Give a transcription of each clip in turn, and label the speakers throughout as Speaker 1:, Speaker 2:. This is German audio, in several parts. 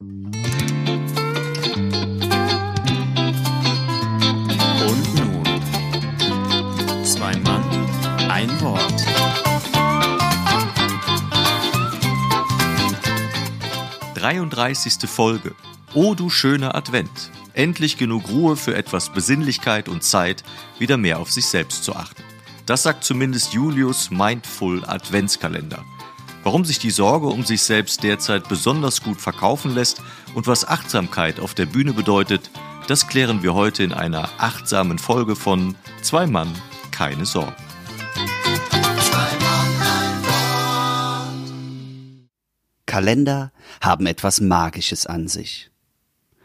Speaker 1: Und nun, zwei Mann, ein Wort. Dreiunddreißigste Folge. O du schöner Advent. Endlich genug Ruhe für etwas Besinnlichkeit und Zeit, wieder mehr auf sich selbst zu achten. Das sagt zumindest Julius Mindful Adventskalender. Warum sich die Sorge um sich selbst derzeit besonders gut verkaufen lässt und was Achtsamkeit auf der Bühne bedeutet, das klären wir heute in einer achtsamen Folge von Zwei Mann, keine Sorgen.
Speaker 2: Kalender haben etwas Magisches an sich.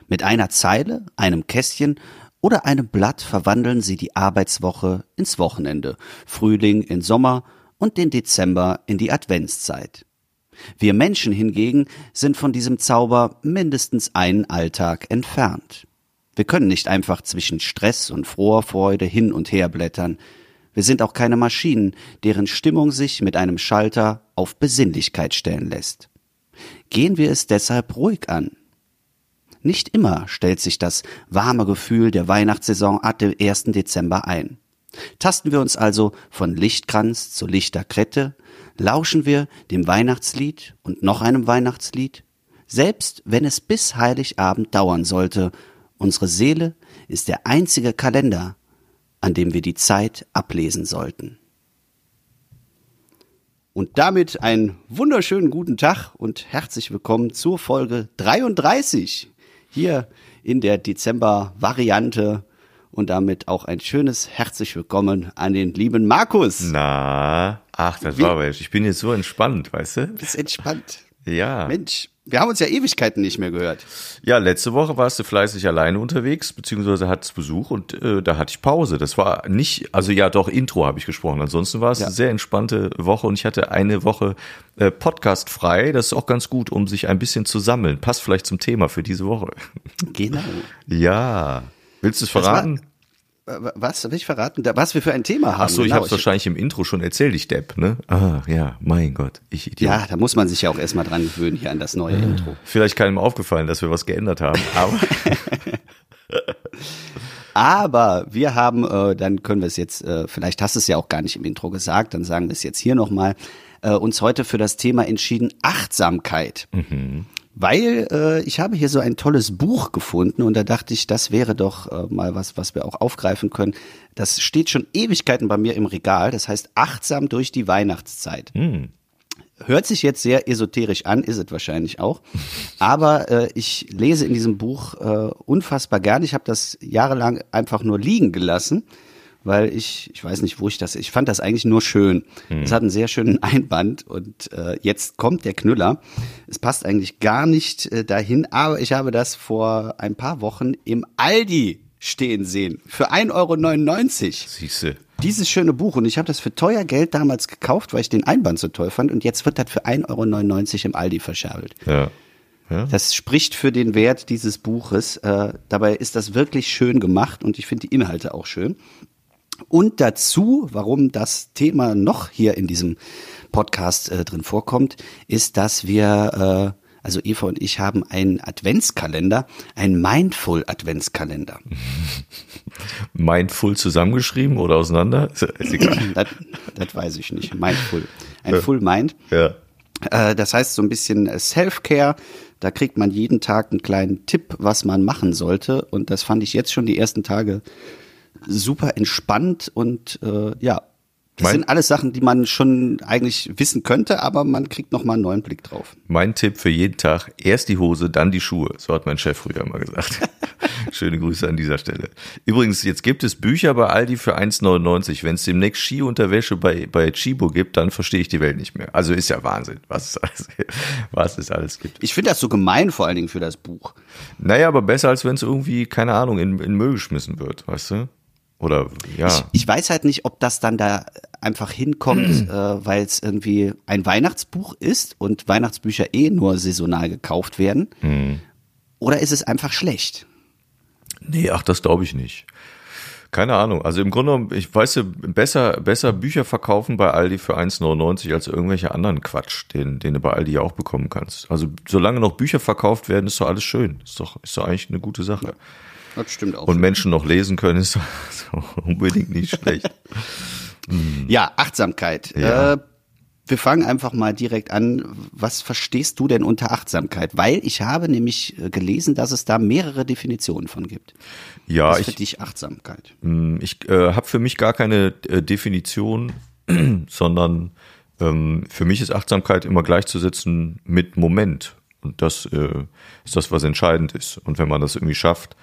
Speaker 2: Mit einer Zeile, einem Kästchen oder einem Blatt verwandeln sie die Arbeitswoche ins Wochenende, Frühling in Sommer und den Dezember in die Adventszeit. Wir Menschen hingegen sind von diesem Zauber mindestens einen Alltag entfernt. Wir können nicht einfach zwischen Stress und froher Freude hin und her blättern. Wir sind auch keine Maschinen, deren Stimmung sich mit einem Schalter auf Besinnlichkeit stellen lässt. Gehen wir es deshalb ruhig an. Nicht immer stellt sich das warme Gefühl der Weihnachtssaison ab dem 1. Dezember ein. Tasten wir uns also von Lichtkranz zu Lichterkrette, lauschen wir dem Weihnachtslied und noch einem Weihnachtslied, selbst wenn es bis Heiligabend dauern sollte, unsere Seele ist der einzige Kalender, an dem wir die Zeit ablesen sollten. Und damit einen wunderschönen guten Tag und herzlich willkommen zur Folge 33 hier in der Dezember-Variante und damit auch ein schönes herzlich willkommen an den lieben Markus.
Speaker 3: Na, ach, das
Speaker 2: Wie-
Speaker 3: war aber, ich bin jetzt so entspannt, weißt du?
Speaker 2: Bist entspannt.
Speaker 3: Ja.
Speaker 2: Mensch, wir haben uns ja Ewigkeiten nicht mehr gehört.
Speaker 3: Ja, letzte Woche warst du fleißig alleine unterwegs, beziehungsweise hattest Besuch und äh, da hatte ich Pause. Das war nicht, also ja, doch, Intro habe ich gesprochen. Ansonsten war es
Speaker 2: Ja.
Speaker 3: eine sehr entspannte Woche und ich hatte eine Woche äh, Podcast frei. Das ist auch ganz gut, um sich ein bisschen zu sammeln. Passt vielleicht zum Thema für diese Woche.
Speaker 2: Genau.
Speaker 3: Ja. Willst du es verraten?
Speaker 2: Äh, Was, will ich verraten? Was wir für ein Thema haben.
Speaker 3: Ach so, ich
Speaker 2: Genau,
Speaker 3: habe es wahrscheinlich im Intro schon erzählt, ich Depp, ne? Ah, ja, mein Gott, ich Idiot.
Speaker 2: Ja, da muss man sich ja auch erstmal dran gewöhnen hier an das neue Intro.
Speaker 3: Vielleicht keinem aufgefallen, dass wir was geändert haben, aber
Speaker 2: Aber wir haben, äh, dann können wir es jetzt, äh, vielleicht hast du es ja auch gar nicht im Intro gesagt, dann sagen wir es jetzt hier nochmal, äh, uns heute für das Thema entschieden, Achtsamkeit. Weil äh, ich habe hier so ein tolles Buch gefunden und da dachte ich, das wäre doch äh, mal was, was wir auch aufgreifen können. Das steht schon Ewigkeiten bei mir im Regal. Das heißt Achtsam durch die Weihnachtszeit. Hört sich jetzt sehr esoterisch an, ist es wahrscheinlich auch. Aber äh, ich lese in diesem Buch äh, unfassbar gern. Ich habe das jahrelang einfach nur liegen gelassen, weil ich, ich weiß nicht, wo ich das, ich fand das eigentlich nur schön. Es hat einen sehr schönen Einband und äh, jetzt kommt der Knüller. Es passt eigentlich gar nicht äh, dahin, aber ich habe das vor ein paar Wochen im Aldi stehen sehen. Für 1,99 Euro
Speaker 3: siehste.
Speaker 2: dieses schöne Buch und ich habe das für teuer Geld damals gekauft, weil ich den Einband so toll fand und jetzt wird das für 1,99 Euro im Aldi verscherbelt.
Speaker 3: Ja. Ja.
Speaker 2: Das spricht für den Wert dieses Buches. Äh, dabei ist das wirklich schön gemacht und ich finde die Inhalte auch schön. Und dazu, warum das Thema noch hier in diesem Podcast äh, drin vorkommt, ist, dass wir, äh, also Eva und ich haben einen Adventskalender, einen Mindful Adventskalender.
Speaker 3: Mindful zusammengeschrieben oder auseinander? Ist, ist egal.
Speaker 2: Das, das weiß ich nicht. Mindful. Ein Full Mind.
Speaker 3: ja.
Speaker 2: Äh, Das heißt so ein bisschen äh, Self-Care. Da kriegt man jeden Tag einen kleinen Tipp, was man machen sollte. Und das fand ich jetzt schon die ersten Tage super entspannt und äh, ja. Das
Speaker 3: Mein-
Speaker 2: sind alles Sachen, die man schon eigentlich wissen könnte, aber man kriegt noch mal einen neuen Blick drauf.
Speaker 3: Mein Tipp für jeden Tag, erst die Hose, dann die Schuhe. So hat mein Chef früher immer gesagt. Schöne Grüße an dieser Stelle. Übrigens, jetzt gibt es Bücher bei Aldi für 1,99. Wenn es demnächst Skiunterwäsche bei, bei Chibo gibt, dann verstehe ich die Welt nicht mehr. Also ist ja Wahnsinn, was es alles, was es alles gibt.
Speaker 2: Ich finde das so gemein, vor allen Dingen für das Buch.
Speaker 3: Naja, aber besser, als wenn es irgendwie, keine Ahnung, in, in Müll geschmissen wird, weißt du? Oder, ja.
Speaker 2: Ich, ich weiß halt nicht, ob das dann da einfach hinkommt, äh, weil es irgendwie ein Weihnachtsbuch ist und Weihnachtsbücher eh nur saisonal gekauft werden. Oder ist es einfach schlecht?
Speaker 3: Nee, ach, das glaube ich nicht. Keine Ahnung. Also im Grunde genommen, ich weiß ja, besser, besser Bücher verkaufen bei Aldi für 1,99 als irgendwelche anderen Quatsch, den, den du bei Aldi ja auch bekommen kannst. Also solange noch Bücher verkauft werden, ist doch alles schön. Ist doch, ist doch eigentlich eine gute Sache. Ja,
Speaker 2: das stimmt auch.
Speaker 3: Und Menschen noch lesen können, ist unbedingt nicht schlecht.
Speaker 2: Ja, Achtsamkeit. Ja. Äh, wir fangen einfach mal direkt an. Was verstehst du denn unter Achtsamkeit? Weil ich habe nämlich äh, gelesen, dass es da mehrere Definitionen von gibt.
Speaker 3: Ja,
Speaker 2: Was
Speaker 3: ich,
Speaker 2: für dich Achtsamkeit?
Speaker 3: Hm, ich äh, habe für mich gar keine äh, Definition, sondern ähm, für mich ist Achtsamkeit immer gleichzusetzen mit Moment. Und das äh, ist das, was entscheidend ist. Und wenn man das irgendwie schafft,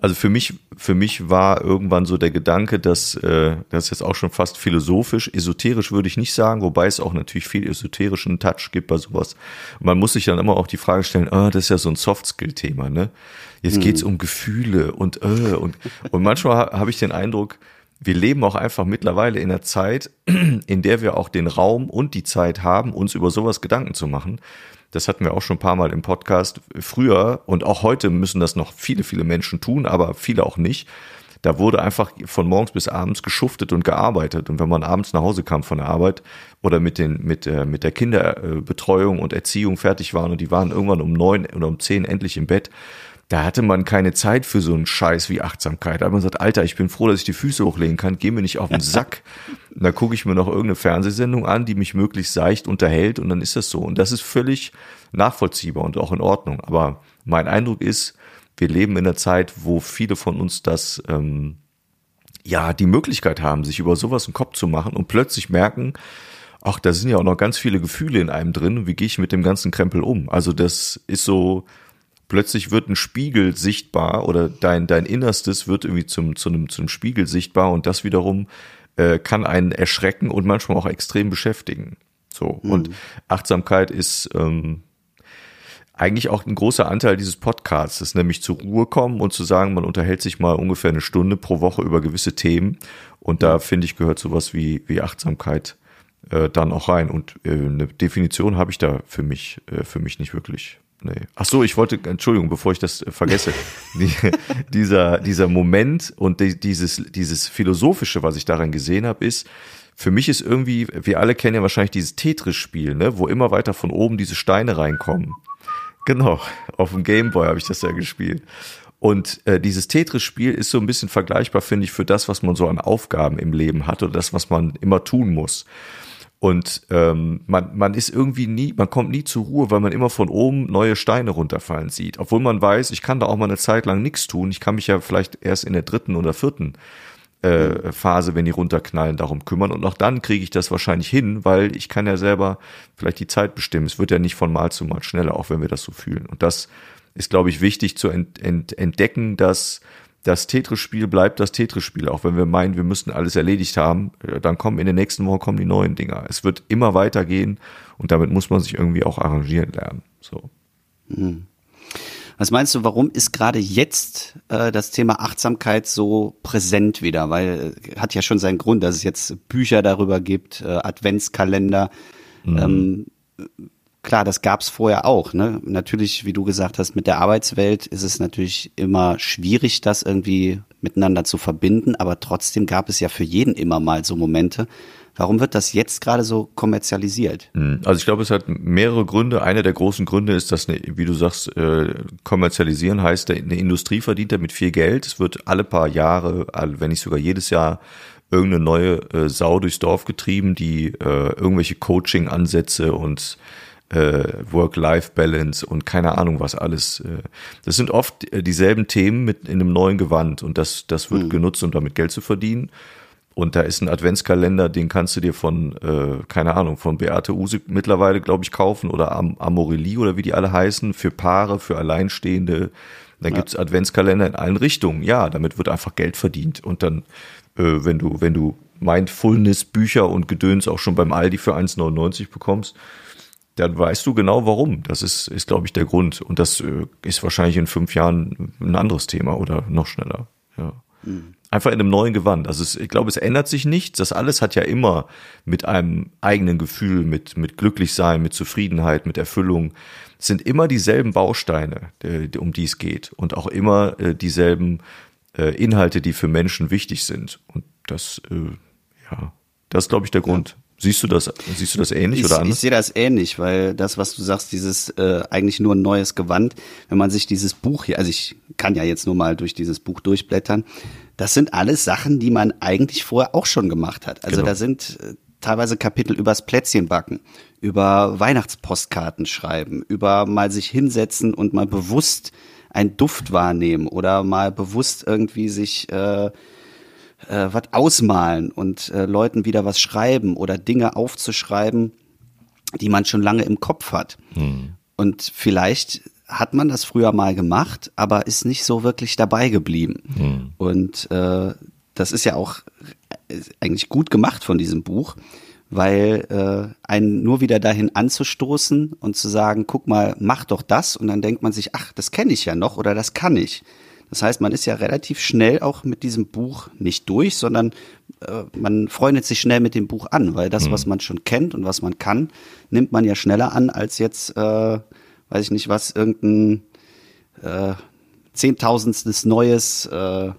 Speaker 3: also für mich, für mich war irgendwann so der Gedanke, dass äh, das ist jetzt auch schon fast philosophisch, esoterisch würde ich nicht sagen, wobei es auch natürlich viel esoterischen Touch gibt bei sowas. man muss sich dann immer auch die Frage stellen, ah, das ist ja so ein Soft-Skill-Thema, ne? Jetzt mhm. geht's um Gefühle und äh, und und manchmal habe ich den Eindruck, wir leben auch einfach mittlerweile in einer Zeit, in der wir auch den Raum und die Zeit haben, uns über sowas Gedanken zu machen das hatten wir auch schon ein paar Mal im Podcast früher und auch heute müssen das noch viele, viele Menschen tun, aber viele auch nicht. Da wurde einfach von morgens bis abends geschuftet und gearbeitet. Und wenn man abends nach Hause kam von der Arbeit oder mit, den, mit, äh, mit der Kinderbetreuung und Erziehung fertig waren und die waren irgendwann um neun oder um zehn endlich im Bett, da hatte man keine Zeit für so einen Scheiß wie Achtsamkeit. Da hat man gesagt, Alter, ich bin froh, dass ich die Füße hochlegen kann, geh mir nicht auf den Sack. Und dann gucke ich mir noch irgendeine Fernsehsendung an, die mich möglichst seicht unterhält und dann ist das so. Und das ist völlig nachvollziehbar und auch in Ordnung. Aber mein Eindruck ist, wir leben in einer Zeit, wo viele von uns das ähm, ja die Möglichkeit haben, sich über sowas einen Kopf zu machen und plötzlich merken, ach, da sind ja auch noch ganz viele Gefühle in einem drin. Wie gehe ich mit dem ganzen Krempel um? Also das ist so, plötzlich wird ein Spiegel sichtbar oder dein, dein Innerstes wird irgendwie zum, zu, einem, zu einem Spiegel sichtbar und das wiederum äh, kann einen erschrecken und manchmal auch extrem beschäftigen. So. Mhm. Und Achtsamkeit ist ähm, eigentlich auch ein großer Anteil dieses Podcasts, ist nämlich zur Ruhe kommen und zu sagen, man unterhält sich mal ungefähr eine Stunde pro Woche über gewisse Themen. Und da finde ich, gehört sowas wie, wie Achtsamkeit äh, dann auch rein. Und äh, eine Definition habe ich da für mich, äh, für mich nicht wirklich. Nee. Ach so, ich wollte, Entschuldigung, bevor ich das äh, vergesse, die, dieser, dieser Moment und die, dieses, dieses Philosophische, was ich darin gesehen habe, ist, für mich ist irgendwie, wir alle kennen ja wahrscheinlich dieses Tetris-Spiel, ne, wo immer weiter von oben diese Steine reinkommen. Genau, auf dem Gameboy habe ich das ja gespielt. Und äh, dieses Tetris-Spiel ist so ein bisschen vergleichbar, finde ich, für das, was man so an Aufgaben im Leben hat oder das, was man immer tun muss. Und ähm, man, man ist irgendwie nie, man kommt nie zur Ruhe, weil man immer von oben neue Steine runterfallen sieht. Obwohl man weiß, ich kann da auch mal eine Zeit lang nichts tun. Ich kann mich ja vielleicht erst in der dritten oder vierten äh, Phase, wenn die runterknallen, darum kümmern. Und auch dann kriege ich das wahrscheinlich hin, weil ich kann ja selber vielleicht die Zeit bestimmen. Es wird ja nicht von Mal zu Mal schneller, auch wenn wir das so fühlen. Und das ist, glaube ich, wichtig zu ent ent entdecken, dass das Tetris-Spiel bleibt das Tetris-Spiel, auch wenn wir meinen, wir müssten alles erledigt haben, äh, dann kommen in den nächsten Wochen kommen die neuen Dinger. Es wird immer weitergehen und damit muss man sich irgendwie auch arrangieren lernen. So.
Speaker 2: Hm. Was meinst du, warum ist gerade jetzt äh, das Thema Achtsamkeit so präsent wieder? Weil äh, hat ja schon seinen Grund, dass es jetzt Bücher darüber gibt, äh, Adventskalender. Mhm. Ähm, klar, das gab's vorher auch. Ne? Natürlich, wie du gesagt hast, mit der Arbeitswelt ist es natürlich immer schwierig, das irgendwie miteinander zu verbinden, aber trotzdem gab es ja für jeden immer mal so Momente. Warum wird das jetzt gerade so kommerzialisiert?
Speaker 3: Hm, also ich glaube, es hat mehrere Gründe. Einer der großen Gründe ist, dass, eine, wie du sagst, äh, kommerzialisieren heißt, eine Industrie verdient damit viel Geld. Es wird alle paar Jahre, wenn nicht sogar jedes Jahr, irgendeine neue äh, Sau durchs Dorf getrieben, die äh, irgendwelche Coaching-Ansätze und äh, Work-Life-Balance und keine Ahnung was alles. Äh, das sind oft äh, dieselben Themen mit in einem neuen Gewand und das, das wird mhm. genutzt, um damit Geld zu verdienen. Und da ist ein Adventskalender, den kannst du dir von, äh, keine Ahnung, von Beate Use mittlerweile, glaube ich, kaufen oder Am Amorelie oder wie die alle heißen, für Paare, für Alleinstehende. Dann ja. gibt's Adventskalender in allen Richtungen. Ja, damit wird einfach Geld verdient. Und dann, äh, wenn du, wenn du Mindfulness-Bücher und Gedöns auch schon beim Aldi für 1,99 bekommst, dann weißt du genau warum. Das ist, ist glaube ich, der Grund. Und das äh, ist wahrscheinlich in fünf Jahren ein anderes Thema oder noch schneller. Ja. Mhm. Einfach in einem neuen Gewand. Also es, ich glaube, es ändert sich nichts. Das alles hat ja immer mit einem eigenen Gefühl, mit, mit Glücklichsein, mit Zufriedenheit, mit Erfüllung. Es sind immer dieselben Bausteine, um die es geht. Und auch immer äh, dieselben äh, Inhalte, die für Menschen wichtig sind. Und das, äh, ja, das ist, glaube ich, der Grund. Siehst du das, siehst du das ähnlich
Speaker 2: ich,
Speaker 3: oder anders?
Speaker 2: Ich sehe das ähnlich, weil das, was du sagst, dieses äh, eigentlich nur ein neues Gewand, wenn man sich dieses Buch hier, also ich kann ja jetzt nur mal durch dieses Buch durchblättern, das sind alles Sachen, die man eigentlich vorher auch schon gemacht hat. Also
Speaker 3: Genau.
Speaker 2: da sind äh, teilweise Kapitel übers Plätzchenbacken, über Weihnachtspostkarten schreiben, über mal sich hinsetzen und mal bewusst einen Duft wahrnehmen oder mal bewusst irgendwie sich äh, äh, was ausmalen und äh, Leuten wieder was schreiben oder Dinge aufzuschreiben, die man schon lange im Kopf hat. Und vielleicht hat man das früher mal gemacht, aber ist nicht so wirklich dabei geblieben. Und äh, das ist ja auch äh, eigentlich gut gemacht von diesem Buch, weil äh, einen nur wieder dahin anzustoßen und zu sagen, guck mal, mach doch das und dann denkt man sich, ach, das kenne ich ja noch oder das kann ich. Das heißt, man ist ja relativ schnell auch mit diesem Buch nicht durch, sondern äh, man freundet sich schnell mit dem Buch an, weil das, was man schon kennt und was man kann, nimmt man ja schneller an als jetzt, äh, weiß ich nicht was, irgendein äh, zehntausendstes neues äh,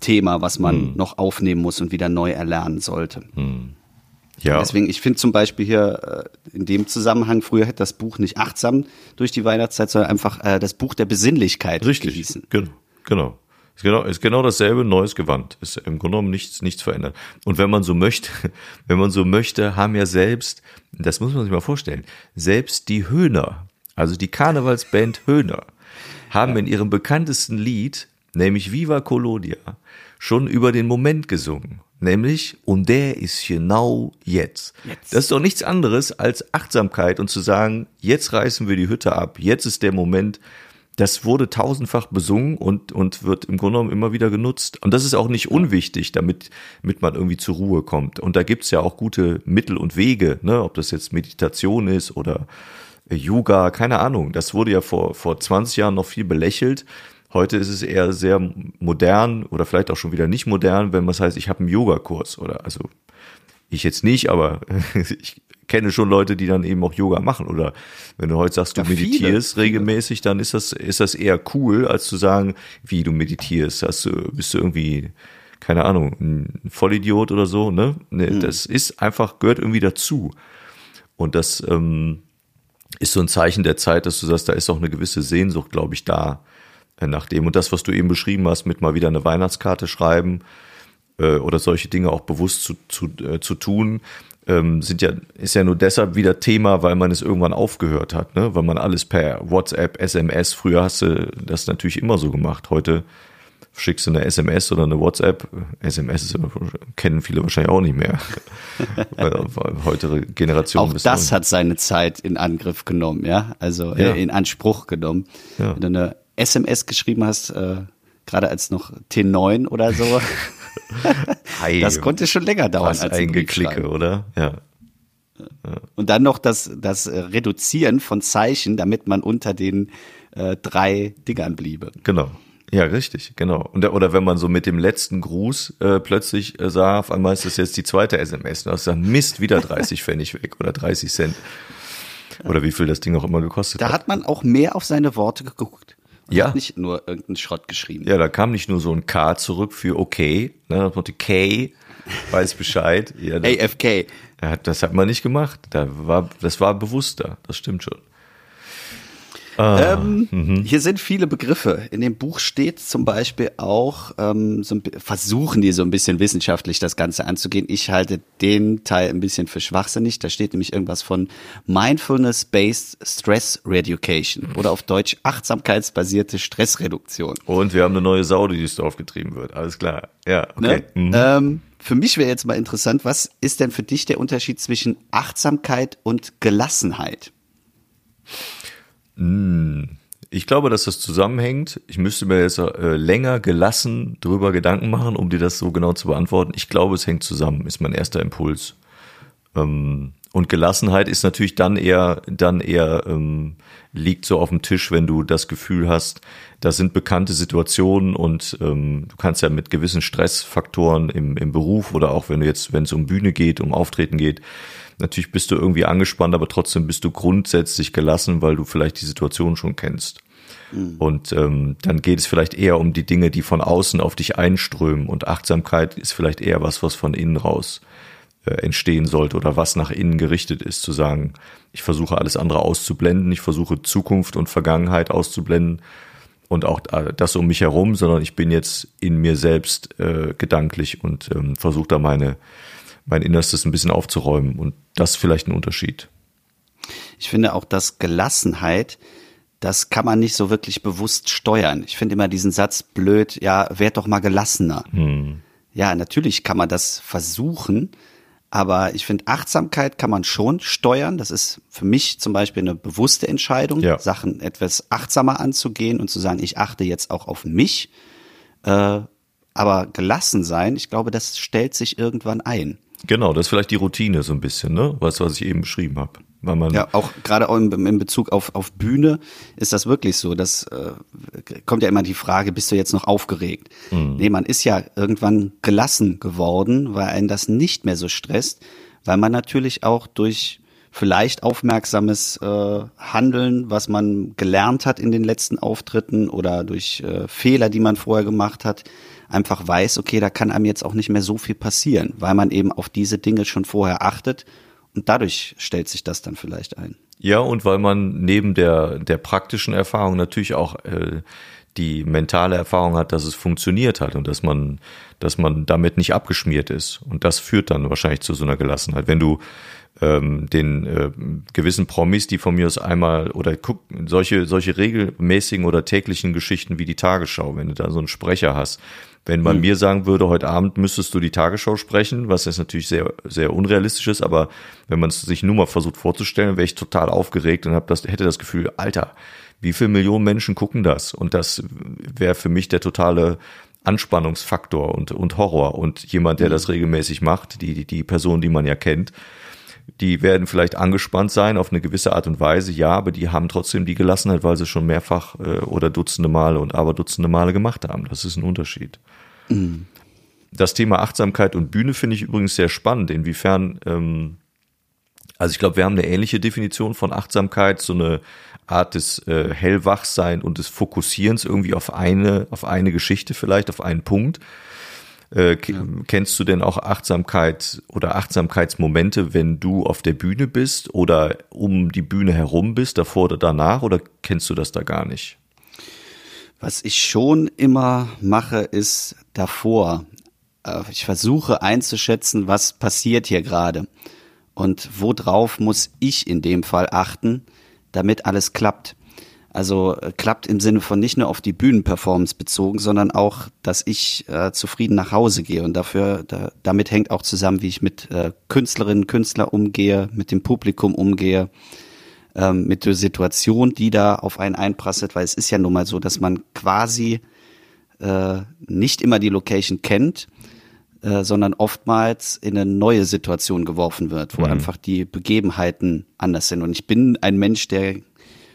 Speaker 2: Thema, was man noch aufnehmen muss und wieder neu erlernen sollte.
Speaker 3: Ja,
Speaker 2: Deswegen, ich finde zum Beispiel hier äh, in dem Zusammenhang, früher hätte das Buch nicht achtsam durch die Weihnachtszeit, sondern einfach äh, das Buch der Besinnlichkeit
Speaker 3: richtig.
Speaker 2: gehießen.
Speaker 3: Genau, genau. Ist genau, ist genau dasselbe, neues Gewand. Ist im Grunde genommen nichts, nichts verändert. Und wenn man so möchte, wenn man so möchte, haben ja selbst, das muss man sich mal vorstellen, selbst die Höhner, also die Karnevalsband Höhner, haben in ihrem bekanntesten Lied, nämlich Viva Colonia, schon über den Moment gesungen. Nämlich, und der ist genau jetzt.
Speaker 2: Jetzt.
Speaker 3: Das ist doch nichts anderes als Achtsamkeit und zu sagen, jetzt reißen wir die Hütte ab, jetzt ist der Moment, das wurde tausendfach besungen und, und wird im Grunde genommen immer wieder genutzt. Und das ist auch nicht unwichtig, damit, damit man irgendwie zur Ruhe kommt. Und da gibt's ja auch gute Mittel und Wege, ne? ob das jetzt Meditation ist oder äh, Yoga, keine Ahnung. Das wurde ja vor, vor 20 Jahren noch viel belächelt. Heute ist es eher sehr modern oder vielleicht auch schon wieder nicht modern, wenn man es heißt, ich habe einen Yogakurs oder also ich jetzt nicht, aber ich kenne schon Leute, die dann eben auch Yoga machen. Oder wenn du heute sagst, du
Speaker 2: Ja,
Speaker 3: meditierst
Speaker 2: viele.
Speaker 3: regelmäßig, dann ist das, ist das eher cool, als zu sagen, wie du meditierst. Hast du, bist du irgendwie, keine Ahnung, ein Vollidiot oder so, ne? ne
Speaker 2: Mhm.
Speaker 3: Das ist einfach, gehört irgendwie dazu. Und das ähm, ist so ein Zeichen der Zeit, dass du sagst, da ist auch eine gewisse Sehnsucht, glaube ich, da äh, nach dem. Und das, was du eben beschrieben hast, mit mal wieder eine Weihnachtskarte schreiben äh, oder solche Dinge auch bewusst zu, zu, äh, zu tun, ähm, sind ja, ist ja nur deshalb wieder Thema, weil man es irgendwann aufgehört hat, ne? Weil man alles per WhatsApp, SMS, früher hast du das natürlich immer so gemacht. Heute schickst du eine SMS oder eine WhatsApp. SMS kennen viele wahrscheinlich auch nicht mehr. weil, heutere Generationen
Speaker 2: Auch das hat seine Zeit in Angriff genommen, ja, also
Speaker 3: Ja.
Speaker 2: Äh, in Anspruch genommen.
Speaker 3: Ja.
Speaker 2: Wenn du eine SMS geschrieben hast, äh, gerade als noch T9 oder so,
Speaker 3: Ei,
Speaker 2: das konnte schon länger dauern als
Speaker 3: ein Geklicke, oder? Ja.
Speaker 2: Und dann noch das, das Reduzieren von Zeichen, damit man unter den äh, drei Dingern bliebe.
Speaker 3: Genau. Ja, richtig, genau. Und, oder wenn man so mit dem letzten Gruß äh, plötzlich äh, sah, auf einmal ist das jetzt die zweite SMS. Und hast gesagt, Mist, wieder 30 Pfennig weg oder 30 Cent. Oder wie viel das Ding auch immer gekostet
Speaker 2: Da
Speaker 3: hat.
Speaker 2: hat man auch mehr auf seine Worte geguckt. Und
Speaker 3: Ja.
Speaker 2: hat nicht nur irgendeinen Schrott geschrieben.
Speaker 3: Ja, da kam nicht nur so ein K zurück für okay, ne, K, weiß Bescheid. Ja, das,
Speaker 2: AFK.
Speaker 3: das hat man nicht gemacht. Da war, das war bewusster, das stimmt schon.
Speaker 2: Ähm,
Speaker 3: Mhm.
Speaker 2: Hier sind viele Begriffe. In dem Buch steht zum Beispiel auch, ähm, so ein, versuchen die so ein bisschen wissenschaftlich das Ganze anzugehen. Ich halte den Teil ein bisschen für schwachsinnig. Da steht nämlich irgendwas von Mindfulness-Based Stress Reducation oder auf Deutsch achtsamkeitsbasierte Stressreduktion.
Speaker 3: Und wir haben eine neue Sau, die durchs Dorf getrieben wird. Alles klar. Ja, okay.
Speaker 2: Ne?
Speaker 3: Mhm.
Speaker 2: Ähm, für mich wäre jetzt mal interessant, was ist denn für dich der Unterschied zwischen Achtsamkeit und Gelassenheit?
Speaker 3: Ich glaube, dass das zusammenhängt. Ich müsste mir jetzt äh, länger gelassen drüber Gedanken machen, um dir das so genau zu beantworten. Ich glaube, es hängt zusammen, ist mein erster Impuls. Ähm, und Gelassenheit ist natürlich dann eher, dann eher ähm, liegt so auf dem Tisch, wenn du das Gefühl hast, das sind bekannte Situationen und ähm, du kannst ja mit gewissen Stressfaktoren im, im Beruf oder auch wenn du jetzt, wenn es um Bühne geht, um Auftreten geht, natürlich bist du irgendwie angespannt, aber trotzdem bist du grundsätzlich gelassen, weil du vielleicht die Situation schon kennst. Mhm. Und ähm, dann geht es vielleicht eher um die Dinge, die von außen auf dich einströmen. Und Achtsamkeit ist vielleicht eher was, was von innen raus äh, entstehen sollte oder was nach innen gerichtet ist, zu sagen, ich versuche alles andere auszublenden, ich versuche Zukunft und Vergangenheit auszublenden und auch äh, das um mich herum, sondern ich bin jetzt in mir selbst äh, gedanklich und ähm, versuche da meine mein Innerstes ein bisschen aufzuräumen und das ist vielleicht ein Unterschied.
Speaker 2: Ich finde auch, dass Gelassenheit, das kann man nicht so wirklich bewusst steuern. Ich finde immer diesen Satz blöd, ja, werd doch mal gelassener. Hm. Ja, natürlich kann man das versuchen, aber ich finde, Achtsamkeit kann man schon steuern. Das ist für mich zum Beispiel eine bewusste Entscheidung, ja. Sachen etwas achtsamer anzugehen und zu sagen, ich achte jetzt auch auf mich. Äh, aber gelassen sein, ich glaube, das stellt sich irgendwann ein.
Speaker 3: Genau, das ist vielleicht die Routine so ein bisschen, ne? Was, was ich eben beschrieben habe.
Speaker 2: Weil man ja, auch gerade auch in, in, Bezug auf, auf Bühne ist das wirklich so. Das äh, kommt ja immer die Frage, bist du jetzt noch aufgeregt? Mhm. Nee, man ist ja irgendwann gelassen geworden, weil einen das nicht mehr so stresst, weil man natürlich auch durch vielleicht aufmerksames äh, Handeln, was man gelernt hat in den letzten Auftritten oder durch äh, Fehler, die man vorher gemacht hat, einfach weiß, okay, da kann einem jetzt auch nicht mehr so viel passieren, weil man eben auf diese Dinge schon vorher achtet und dadurch stellt sich das dann vielleicht ein.
Speaker 3: Ja, und weil man neben der, der praktischen Erfahrung natürlich auch äh, die mentale Erfahrung hat, dass es funktioniert hat und dass man, dass man damit nicht abgeschmiert ist. Und das führt dann wahrscheinlich zu so einer Gelassenheit. Wenn du ähm, den äh, gewissen Promis, die von mir aus einmal oder guck, solche, solche regelmäßigen oder täglichen Geschichten wie die Tagesschau, wenn du da so einen Sprecher hast, wenn man mhm. mir sagen würde, heute Abend müsstest du die Tagesschau sprechen, was jetzt natürlich sehr, sehr unrealistisch ist, aber wenn man es sich nur mal versucht vorzustellen, wäre ich total aufgeregt und hab das, hätte das Gefühl, Alter, wie viele Millionen Menschen gucken das? Und das wäre für mich der totale Anspannungsfaktor und, und Horror. Und jemand, der mhm. das regelmäßig macht, die, die Person, die man ja kennt, die werden vielleicht angespannt sein auf eine gewisse Art und Weise, ja, aber die haben trotzdem die Gelassenheit, weil sie schon mehrfach äh, oder Dutzende Male und aber Dutzende Male gemacht haben. Das ist ein Unterschied. Mhm. Das Thema Achtsamkeit und Bühne finde ich übrigens sehr spannend. Inwiefern, ähm, also ich glaube, wir haben eine ähnliche Definition von Achtsamkeit, so eine Art des äh, Hellwachsein und des Fokussierens irgendwie auf eine, auf eine Geschichte vielleicht, auf einen Punkt. Äh, ja. Kennst du denn auch Achtsamkeit oder Achtsamkeitsmomente, wenn du auf der Bühne bist oder um die Bühne herum bist, davor oder danach, oder kennst du das da gar nicht?
Speaker 2: Was ich schon immer mache, ist davor. Äh, ich versuche einzuschätzen, was passiert hier gerade und worauf muss ich in dem Fall achten, damit alles klappt. Also äh, klappt im Sinne von nicht nur auf die Bühnenperformance bezogen, sondern auch, dass ich äh, zufrieden nach Hause gehe. Und dafür, da, damit hängt auch zusammen, wie ich mit äh, Künstlerinnen, Künstler umgehe, mit dem Publikum umgehe, ähm, mit der Situation, die da auf einen einprasselt, weil es ist ja nun mal so, dass man quasi äh, nicht immer die Location kennt, äh, sondern oftmals in eine neue Situation geworfen wird, wo mhm. einfach die Begebenheiten anders sind. Und ich bin ein Mensch, der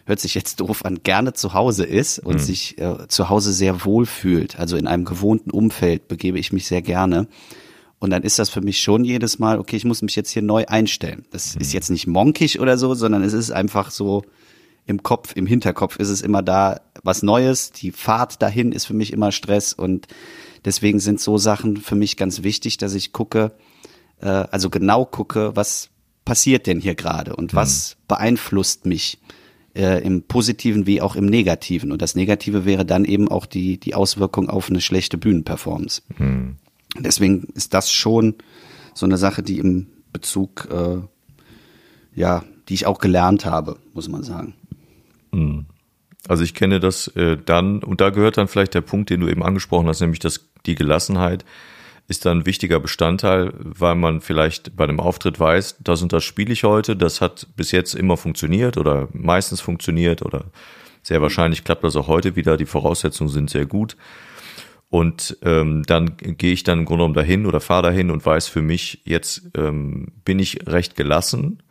Speaker 2: hört sich jetzt doof an, gerne zu Hause ist und mhm. sich äh, zu Hause sehr wohl fühlt. Also in einem gewohnten Umfeld begebe ich mich sehr gerne. Und dann ist das für mich schon jedes Mal, okay, ich muss mich jetzt hier neu einstellen. Das mhm. ist jetzt nicht monkig oder so, sondern es ist einfach so im Kopf, im Hinterkopf ist es immer da was Neues. Die Fahrt dahin ist für mich immer Stress und deswegen sind so Sachen für mich ganz wichtig, dass ich gucke, äh, also genau gucke, was passiert denn hier gerade und mhm. was beeinflusst mich äh, im Positiven wie auch im Negativen. Und das Negative wäre dann eben auch die, die Auswirkung auf eine schlechte Bühnenperformance. Mhm. Deswegen ist das schon so eine Sache, die im Bezug, äh, ja, die ich auch gelernt habe, muss man sagen.
Speaker 3: Mhm. Also ich kenne das äh, dann, und da gehört dann vielleicht der Punkt, den du eben angesprochen hast, nämlich das, die Gelassenheit ist dann ein wichtiger Bestandteil, weil man vielleicht bei einem Auftritt weiß, das und das spiele ich heute, das hat bis jetzt immer funktioniert oder meistens funktioniert oder sehr wahrscheinlich klappt das auch heute wieder, die Voraussetzungen sind sehr gut. Und ähm, dann gehe ich dann im Grunde genommen dahin oder fahre dahin und weiß für mich, jetzt ähm, bin ich recht gelassen,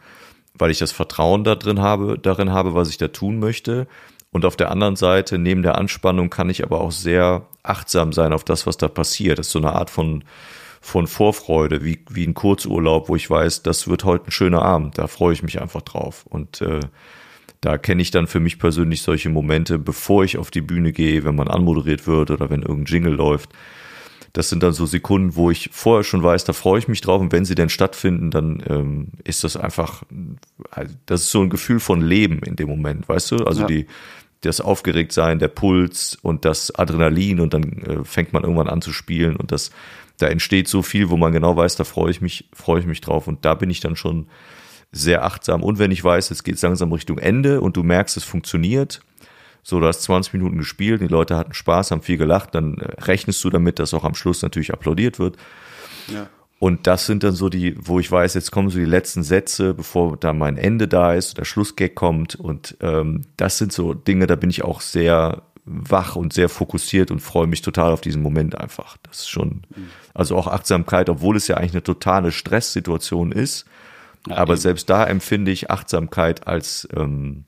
Speaker 3: weil ich das Vertrauen da drin habe, darin habe, was ich da tun möchte. Und auf der anderen Seite, neben der Anspannung, kann ich aber auch sehr achtsam sein auf das, was da passiert. Das ist so eine Art von, von Vorfreude, wie, wie ein Kurzurlaub, wo ich weiß, das wird heute ein schöner Abend, da freue ich mich einfach drauf. Und äh, Da kenne ich dann für mich persönlich solche Momente, bevor ich auf die Bühne gehe, wenn man anmoderiert wird oder wenn irgendein Jingle läuft. Das sind dann so Sekunden, wo ich vorher schon weiß, da freue ich mich drauf. Und wenn sie denn stattfinden, dann ähm, ist das einfach, das ist so ein Gefühl von Leben in dem Moment, weißt du? Also ja. die, das Aufgeregtsein, der Puls und das Adrenalin und dann äh, fängt man irgendwann an zu spielen und das, da entsteht so viel, wo man genau weiß, da freue ich mich, freue ich mich drauf und da bin ich dann schon sehr achtsam und wenn ich weiß, jetzt geht es langsam Richtung Ende und du merkst, es funktioniert, so, du hast 20 Minuten gespielt, die Leute hatten Spaß, haben viel gelacht, dann äh, rechnest du damit, dass auch am Schluss natürlich applaudiert wird. Ja. Und das sind dann so die, wo ich weiß, jetzt kommen so die letzten Sätze, bevor da mein Ende da ist, der Schlussgag kommt. Und ähm, das sind so Dinge, da bin ich auch sehr wach und sehr fokussiert und freue mich total auf diesen Moment einfach. Das ist schon, also auch Achtsamkeit, obwohl es ja eigentlich eine totale Stresssituation ist. Ja, aber eben. selbst da empfinde ich Achtsamkeit als ähm,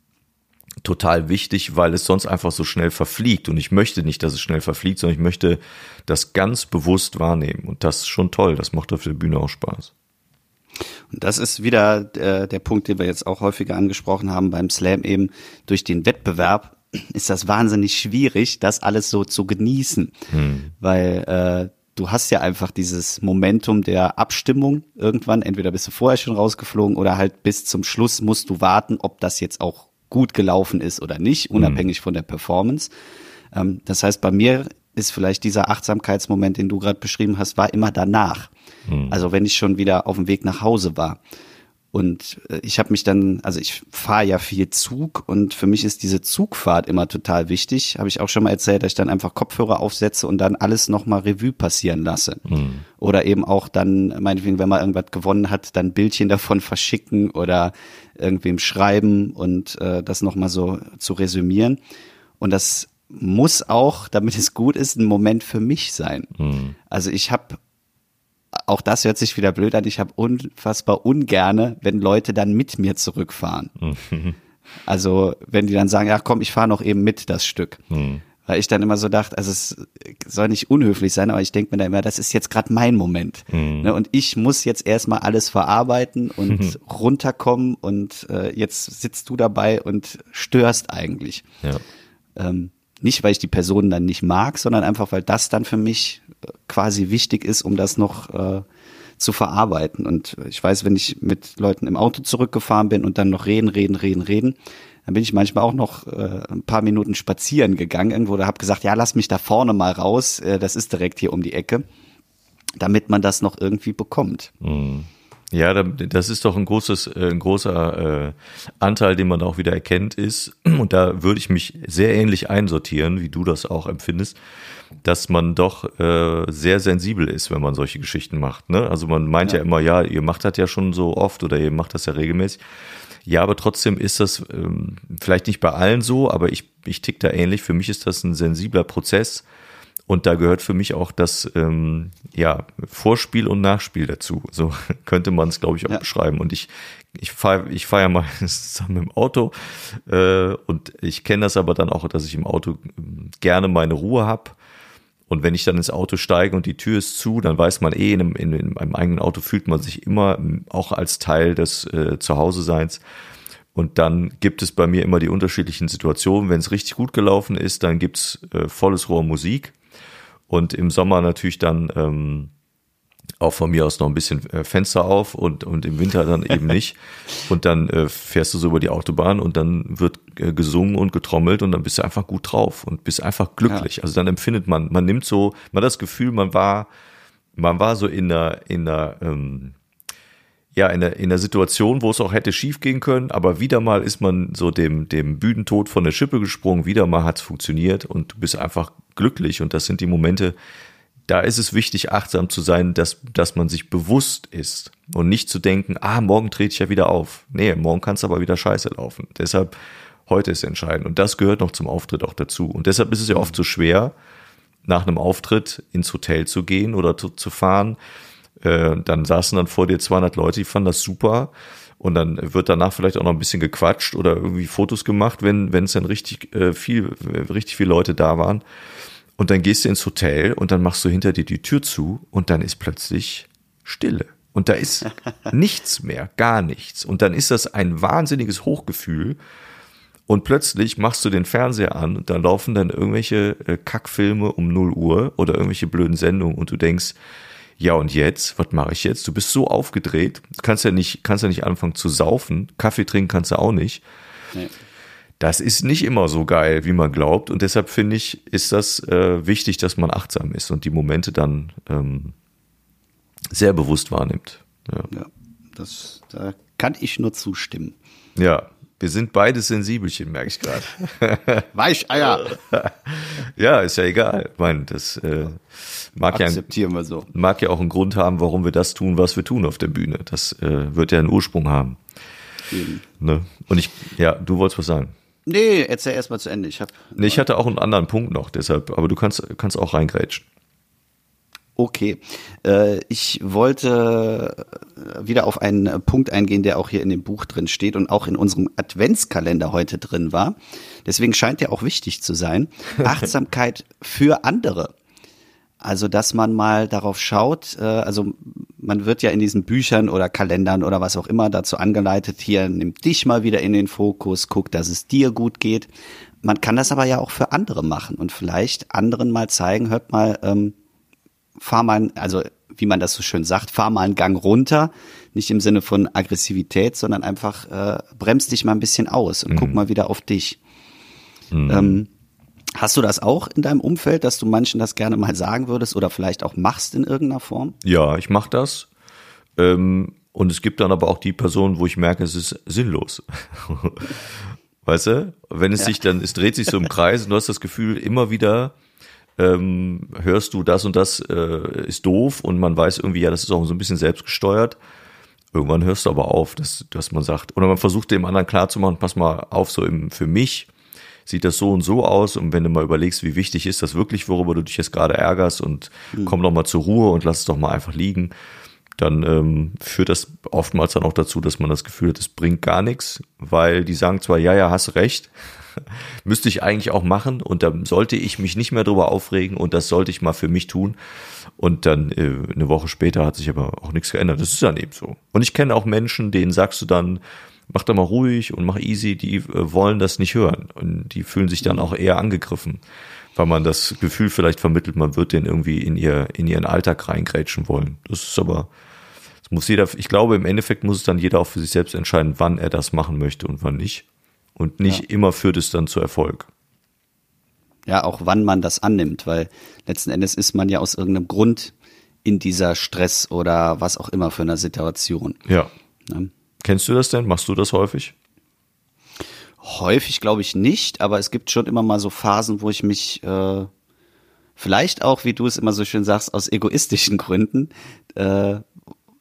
Speaker 3: total wichtig, weil es sonst einfach so schnell verfliegt. Und ich möchte nicht, dass es schnell verfliegt, sondern ich möchte das ganz bewusst wahrnehmen. Und das ist schon toll. Das macht auf der Bühne auch Spaß.
Speaker 2: Und das ist wieder äh, der Punkt, den wir jetzt auch häufiger angesprochen haben beim Slam eben. Durch den Wettbewerb ist das wahnsinnig schwierig, das alles so zu genießen. Hm. Weil äh, du hast ja einfach dieses Momentum der Abstimmung irgendwann. Entweder bist du vorher schon rausgeflogen oder halt bis zum Schluss musst du warten, ob das jetzt auch gut gelaufen ist oder nicht, mhm. unabhängig mhm. von der Performance. Ähm, das heißt, bei mir ist vielleicht dieser Achtsamkeitsmoment, den du gerade beschrieben hast, war immer danach. Mhm. Also wenn ich schon wieder auf dem Weg nach Hause war. Und äh, ich habe mich dann, also ich fahre ja viel Zug und für mich ist diese Zugfahrt immer total wichtig. Habe ich auch schon mal erzählt, dass ich dann einfach Kopfhörer aufsetze und dann alles nochmal Revue passieren lasse. Mhm. Oder eben auch dann, meinetwegen, wenn man irgendwas gewonnen hat, dann Bildchen davon verschicken oder irgendwem schreiben und äh, das nochmal so zu resümieren. Und das muss auch, damit es gut ist, ein Moment für mich sein. Mhm. Also ich habe auch das hört sich wieder blöd an. Ich habe unfassbar ungerne, wenn Leute dann mit mir zurückfahren. Mhm. Also wenn die dann sagen, ja komm, ich fahre noch eben mit das Stück. Mhm. Weil ich dann immer so dachte, also es soll nicht unhöflich sein, aber ich denke mir da immer, das ist jetzt gerade mein Moment. Mhm. Ne? Und ich muss jetzt erstmal alles verarbeiten und runterkommen und äh, jetzt sitzt du dabei und störst eigentlich. Ja. Ähm, nicht, weil ich die Person dann nicht mag, sondern einfach, weil das dann für mich quasi wichtig ist, um das noch äh, zu verarbeiten. Und ich weiß, wenn ich mit Leuten im Auto zurückgefahren bin und dann noch reden, reden, reden, reden, dann bin ich manchmal auch noch äh, ein paar Minuten spazieren gegangen irgendwo oder habe gesagt, ja, lass mich da vorne mal raus, äh, das ist direkt hier um die Ecke, damit man das noch irgendwie bekommt.
Speaker 3: Mhm. Ja, das ist doch ein großes, äh, ein großer äh, Anteil, den man auch wieder erkennt, ist, und da würde ich mich sehr ähnlich einsortieren, wie du das auch empfindest, dass man doch äh, sehr sensibel ist, wenn man solche Geschichten macht. Ne? Also man meint ja. ja immer, ja, ihr macht das ja schon so oft oder ihr macht das ja regelmäßig. Ja, aber trotzdem ist das ähm, vielleicht nicht bei allen so, aber ich, ich tick da ähnlich. Für mich ist das ein sensibler Prozess und da gehört für mich auch das ähm, ja, Vorspiel und Nachspiel dazu. So könnte man es, glaube ich, auch ja. beschreiben. Und ich, ich fahre ich fahr ja mal zusammen im Auto äh, und ich kenne das aber dann auch, dass ich im Auto ähm, gerne meine Ruhe habe. Und wenn ich dann ins Auto steige und die Tür ist zu, dann weiß man eh, in einem, in einem eigenen Auto fühlt man sich immer auch als Teil des äh, Zuhause-Seins. Und dann gibt es bei mir immer die unterschiedlichen Situationen. Wenn es richtig gut gelaufen ist, dann gibt's äh, volles Rohr Musik. Und im Sommer natürlich dann ähm, auch von mir aus noch ein bisschen äh, Fenster auf und, und im Winter dann eben nicht. Und dann äh, fährst du so über die Autobahn und dann wird äh, gesungen und getrommelt und dann bist du einfach gut drauf und bist einfach glücklich. Ja. Also dann empfindet man, man nimmt so, man hat das Gefühl, man war, man war so in der, in der, ähm, ja, in der, in der Situation, wo es auch hätte schief gehen können, aber wieder mal ist man so dem, dem Bühnentod von der Schippe gesprungen, wieder mal hat es funktioniert und du bist einfach glücklich und das sind die Momente, da ist es wichtig, achtsam zu sein, dass, dass man sich bewusst ist und nicht zu denken, ah, morgen trete ich ja wieder auf. Nee, morgen kann es aber wieder scheiße laufen. Deshalb, heute ist entscheidend. Und das gehört noch zum Auftritt auch dazu. Und deshalb ist es ja oft so schwer, nach einem Auftritt ins Hotel zu gehen oder zu, zu fahren. Äh, dann saßen dann vor dir 200 Leute, die fanden das super. Und dann wird danach vielleicht auch noch ein bisschen gequatscht oder irgendwie Fotos gemacht, wenn wenn es dann richtig äh, viel richtig viele Leute da waren. Und dann gehst du ins Hotel und dann machst du hinter dir die Tür zu und dann ist plötzlich Stille. Und da ist nichts mehr, gar nichts. Und dann ist das ein wahnsinniges Hochgefühl. Und plötzlich machst du den Fernseher an und da laufen dann irgendwelche äh, Kackfilme um 0 Uhr oder irgendwelche blöden Sendungen und du denkst, ja und jetzt, was mache ich jetzt? Du bist so aufgedreht, kannst ja nicht, kannst ja nicht anfangen zu saufen, Kaffee trinken kannst du auch nicht. Nee. Das ist nicht immer so geil, wie man glaubt und deshalb finde ich, ist das äh, wichtig, dass man achtsam ist und die Momente dann ähm, sehr bewusst wahrnimmt. Ja,
Speaker 2: ja das, da kann ich nur zustimmen.
Speaker 3: Ja, wir sind beide Sensibelchen, merke ich gerade.
Speaker 2: Weicheier.
Speaker 3: ja, ist ja egal. Ich meine, das äh, mag, ja,
Speaker 2: wir so.
Speaker 3: mag ja auch einen Grund haben, warum wir das tun, was wir tun auf der Bühne. Das äh, wird ja einen Ursprung haben. Ne? Und ich, ja, du wolltest was sagen.
Speaker 2: Nee, erzähl erst mal zu Ende. Ich, hab
Speaker 3: nee, ich hatte auch einen anderen Punkt noch, deshalb, aber du kannst, kannst auch reingrätschen.
Speaker 2: Okay. Äh, ich wollte äh, wieder auf einen Punkt eingehen, der auch hier in dem Buch drin steht und auch in unserem Adventskalender heute drin war. Deswegen scheint der auch wichtig zu sein. Achtsamkeit für andere. Also, dass man mal darauf schaut, äh, also man wird ja in diesen Büchern oder Kalendern oder was auch immer dazu angeleitet, hier nimm dich mal wieder in den Fokus, guck, dass es dir gut geht. Man kann das aber ja auch für andere machen und vielleicht anderen mal zeigen, hört mal, ähm, fahr mal, also wie man das so schön sagt, fahr mal einen Gang runter, nicht im Sinne von Aggressivität, sondern einfach äh, bremst dich mal ein bisschen aus und mhm. guck mal wieder auf dich. Mhm. Ähm, hast du das auch in deinem Umfeld, dass du manchen das gerne mal sagen würdest oder vielleicht auch machst in irgendeiner Form?
Speaker 3: Ja, ich mach das. Ähm, und es gibt dann aber auch die Personen, wo ich merke, es ist sinnlos. weißt du? Wenn es ja. sich dann, es dreht sich so im Kreis und du hast das Gefühl, immer wieder ähm, hörst du, das und das äh, ist doof und man weiß irgendwie, ja, das ist auch so ein bisschen selbstgesteuert. Irgendwann hörst du aber auf, dass, dass man sagt, oder man versucht dem anderen klarzumachen, pass mal auf, so im, für mich sieht das so und so aus und wenn du mal überlegst, wie wichtig ist das wirklich, worüber du dich jetzt gerade ärgerst und mhm. komm doch mal zur Ruhe und lass es doch mal einfach liegen, dann ähm, führt das oftmals dann auch dazu, dass man das Gefühl hat, es bringt gar nichts, weil die sagen zwar, ja, ja, hast recht, müsste ich eigentlich auch machen und dann sollte ich mich nicht mehr drüber aufregen und das sollte ich mal für mich tun. Und dann äh, eine Woche später hat sich aber auch nichts geändert. Das ist dann eben so. Und ich kenne auch Menschen, denen sagst du dann, mach doch mal ruhig und mach easy, die äh, wollen das nicht hören. Und die fühlen sich dann auch eher angegriffen, weil man das Gefühl vielleicht vermittelt, man wird den irgendwie in ihr, in ihren Alltag reingrätschen wollen. Das ist aber, das muss jeder, ich glaube, im Endeffekt muss es dann jeder auch für sich selbst entscheiden, wann er das machen möchte und wann nicht. Und nicht ja. immer führt es dann zu Erfolg.
Speaker 2: Ja, auch wann man das annimmt, weil letzten Endes ist man ja aus irgendeinem Grund in dieser Stress oder was auch immer für einer Situation.
Speaker 3: Ja. ja. Kennst du das denn? Machst du das häufig?
Speaker 2: Häufig glaube ich nicht, aber es gibt schon immer mal so Phasen, wo ich mich äh, vielleicht auch, wie du es immer so schön sagst, aus egoistischen Gründen äh,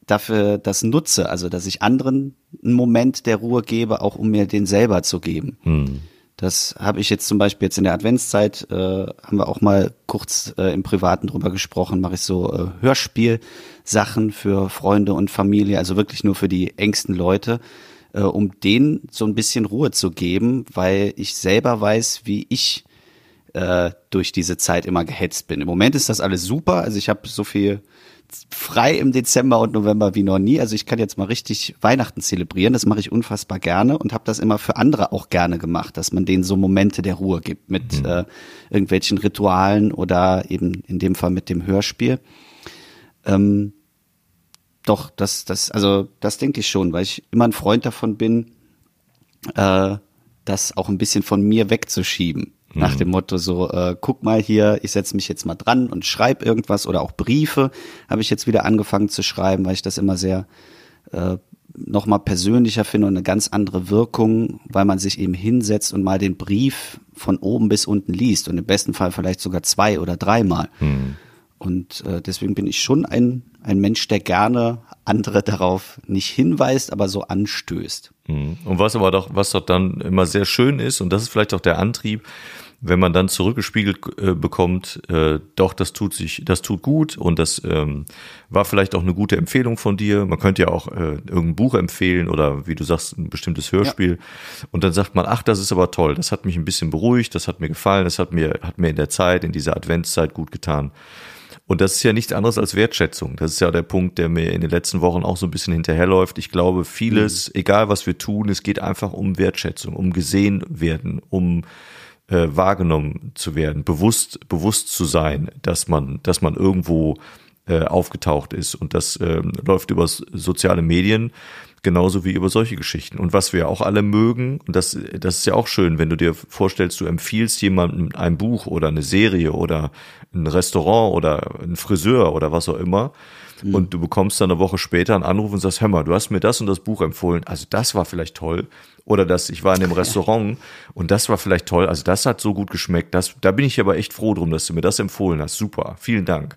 Speaker 2: dafür das nutze, also dass ich anderen einen Moment der Ruhe gebe, auch um mir den selber zu geben. Hm. Das habe ich jetzt zum Beispiel jetzt in der Adventszeit, äh, haben wir auch mal kurz äh, im Privaten drüber gesprochen, mache ich so äh, Hörspielsachen für Freunde und Familie, also wirklich nur für die engsten Leute, äh, um denen so ein bisschen Ruhe zu geben, weil ich selber weiß, wie ich äh, durch diese Zeit immer gehetzt bin. Im Moment ist das alles super, also ich habe so viel frei im Dezember und November wie noch nie. Also ich kann jetzt mal richtig Weihnachten zelebrieren. Das mache ich unfassbar gerne und habe das immer für andere auch gerne gemacht, dass man denen so Momente der Ruhe gibt mit mhm. äh, irgendwelchen Ritualen oder eben in dem Fall mit dem Hörspiel. Ähm, doch, das, das, also das denke ich schon, weil ich immer ein Freund davon bin, äh, das auch ein bisschen von mir wegzuschieben. Nach dem Motto so, äh, guck mal hier, ich setze mich jetzt mal dran und schreibe irgendwas oder auch Briefe habe ich jetzt wieder angefangen zu schreiben, weil ich das immer sehr äh, nochmal persönlicher finde und eine ganz andere Wirkung, weil man sich eben hinsetzt und mal den Brief von oben bis unten liest und im besten Fall vielleicht sogar zwei oder dreimal. Mhm. Und äh, deswegen bin ich schon ein, ein Mensch, der gerne andere darauf nicht hinweist, aber so anstößt.
Speaker 3: Mhm. Und was aber doch, was doch dann immer sehr schön ist, und das ist vielleicht auch der Antrieb, wenn man dann zurückgespiegelt äh, bekommt, äh, doch, das tut sich, das tut gut und das ähm, war vielleicht auch eine gute Empfehlung von dir. Man könnte ja auch äh, irgendein Buch empfehlen oder wie du sagst, ein bestimmtes Hörspiel. Ja. Und dann sagt man, ach, das ist aber toll, das hat mich ein bisschen beruhigt, das hat mir gefallen, das hat mir, hat mir in der Zeit, in dieser Adventszeit gut getan. Und das ist ja nichts anderes als Wertschätzung. Das ist ja der Punkt, der mir in den letzten Wochen auch so ein bisschen hinterherläuft. Ich glaube, vieles, mhm. egal was wir tun, es geht einfach um Wertschätzung, um gesehen werden, um äh, wahrgenommen zu werden, bewusst, bewusst zu sein, dass man, dass man irgendwo äh, aufgetaucht ist. Und das äh, läuft über soziale Medien genauso wie über solche Geschichten. Und was wir auch alle mögen, und das, das ist ja auch schön, wenn du dir vorstellst, du empfiehlst jemandem ein Buch oder eine Serie oder ein Restaurant oder ein Friseur oder was auch immer. Mhm. Und du bekommst dann eine Woche später einen Anruf und sagst, hör mal, du hast mir das und das Buch empfohlen. Also das war vielleicht toll. Oder das, ich war in dem Restaurant und das war vielleicht toll. Also das hat so gut geschmeckt. Das, da bin ich aber echt froh drum, dass du mir das empfohlen hast. Super. Vielen Dank.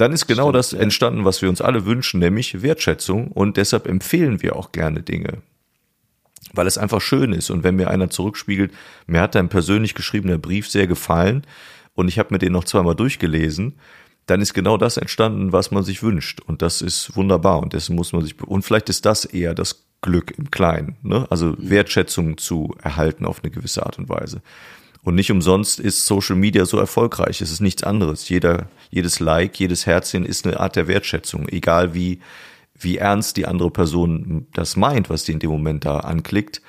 Speaker 3: Dann ist genau Stimmt, das entstanden, was wir uns alle wünschen, nämlich Wertschätzung. Und deshalb empfehlen wir auch gerne Dinge weil es einfach schön ist. Und wenn mir einer zurückspiegelt, mir hat dein persönlich geschriebener Brief sehr gefallen, und ich habe mir den noch zweimal durchgelesen, dann ist genau das entstanden, was man sich wünscht. Und das ist wunderbar. Und dessen muss man sich, und vielleicht ist das eher das Glück im Kleinen, ne? Also mhm. Wertschätzung zu erhalten auf eine gewisse Art und Weise. Und nicht umsonst ist Social Media so erfolgreich. Es ist nichts anderes. Jeder, jedes Like, jedes Herzchen ist eine Art der Wertschätzung. Egal wie, wie ernst die andere Person das meint, was die in dem Moment da anklickt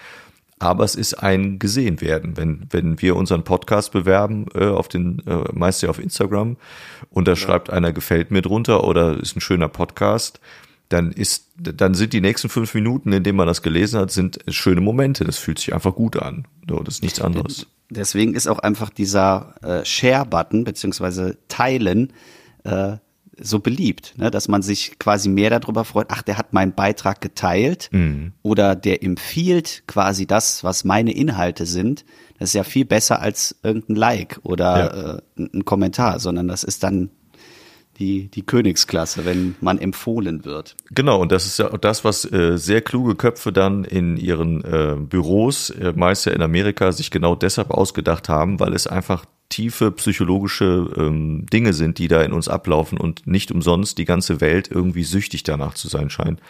Speaker 3: aber es ist ein gesehen werden. Wenn, wenn wir unseren Podcast bewerben, äh, auf den, äh, meist ja auf Instagram, und da ja. schreibt einer, gefällt mir drunter oder ist ein schöner Podcast, dann ist, dann sind die nächsten fünf Minuten, in denen man das gelesen hat, sind schöne Momente. Das fühlt sich einfach gut an. So, das ist nichts anderes.
Speaker 2: Deswegen ist auch einfach dieser äh, Share-Button beziehungsweise Teilen äh, so beliebt, ne? dass man sich quasi mehr darüber freut, ach, der hat meinen Beitrag geteilt mhm. oder der empfiehlt quasi das, was meine Inhalte sind. Das ist ja viel besser als irgendein Like oder ja. äh, ein Kommentar, sondern das ist dann die, die Königsklasse, wenn man empfohlen wird.
Speaker 3: Genau, und das ist ja das, was äh, sehr kluge Köpfe dann in ihren äh, Büros, äh, meist ja in Amerika, sich genau deshalb ausgedacht haben, weil es einfach tiefe psychologische ähm, Dinge sind, die da in uns ablaufen und nicht umsonst die ganze Welt irgendwie süchtig danach zu sein scheint.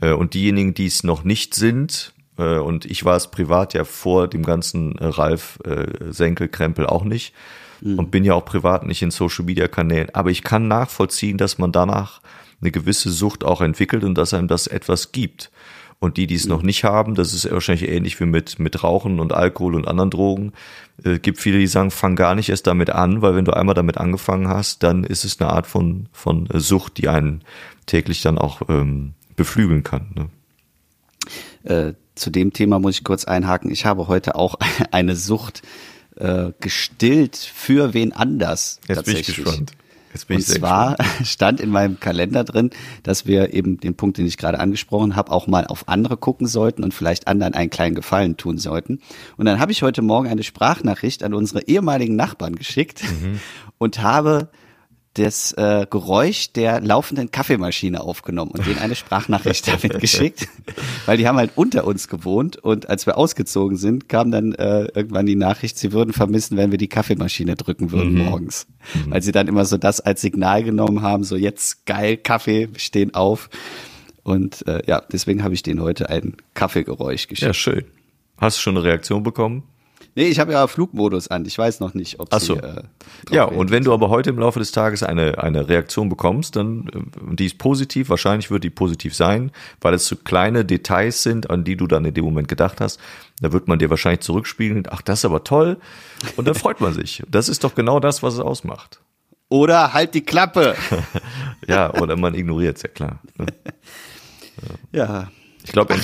Speaker 3: Äh, und diejenigen, die es noch nicht sind, äh, und ich war es privat ja vor dem ganzen äh, Ralf äh, Senkel-Krempel auch nicht mhm. und bin ja auch privat nicht in Social-Media-Kanälen, aber ich kann nachvollziehen, dass man danach eine gewisse Sucht auch entwickelt und dass einem das etwas gibt. Und die, die es noch nicht haben, das ist wahrscheinlich ähnlich wie mit, mit Rauchen und Alkohol und anderen Drogen. Es äh, gibt viele, die sagen, fang gar nicht erst damit an, weil wenn du einmal damit angefangen hast, dann ist es eine Art von, von Sucht, die einen täglich dann auch ähm, beflügeln kann.
Speaker 2: Ne? Äh, zu dem Thema muss ich kurz einhaken. Ich habe heute auch eine Sucht äh, gestillt für wen anders.
Speaker 3: Jetzt bin ich gespannt.
Speaker 2: Jetzt bin und ich zwar gespannt. stand in meinem Kalender drin, dass wir eben den Punkt, den ich gerade angesprochen habe, auch mal auf andere gucken sollten und vielleicht anderen einen kleinen Gefallen tun sollten. Und dann habe ich heute Morgen eine Sprachnachricht an unsere ehemaligen Nachbarn geschickt mhm. und habe das äh, Geräusch der laufenden Kaffeemaschine aufgenommen und denen eine Sprachnachricht damit geschickt, weil die haben halt unter uns gewohnt und als wir ausgezogen sind, kam dann äh, irgendwann die Nachricht, sie würden vermissen, wenn wir die Kaffeemaschine drücken würden mhm. morgens, mhm. weil sie dann immer so das als Signal genommen haben, so jetzt geil Kaffee, stehen auf und äh, ja, deswegen habe ich denen heute ein Kaffeegeräusch geschickt. Ja,
Speaker 3: schön. Hast du schon eine Reaktion bekommen?
Speaker 2: Nee, ich habe ja Flugmodus an. Ich weiß noch nicht, ob
Speaker 3: Ach so.
Speaker 2: sie.
Speaker 3: Äh, ja, und wenn du aber heute im Laufe des Tages eine, eine Reaktion bekommst, dann äh, die ist positiv, wahrscheinlich wird die positiv sein, weil es so kleine Details sind, an die du dann in dem Moment gedacht hast. Da wird man dir wahrscheinlich zurückspiegeln, ach, das ist aber toll. Und dann freut man sich. Das ist doch genau das, was es ausmacht.
Speaker 2: Oder halt die Klappe.
Speaker 3: ja, oder man ignoriert es, ja klar.
Speaker 2: ja. ja.
Speaker 3: Ich glaube,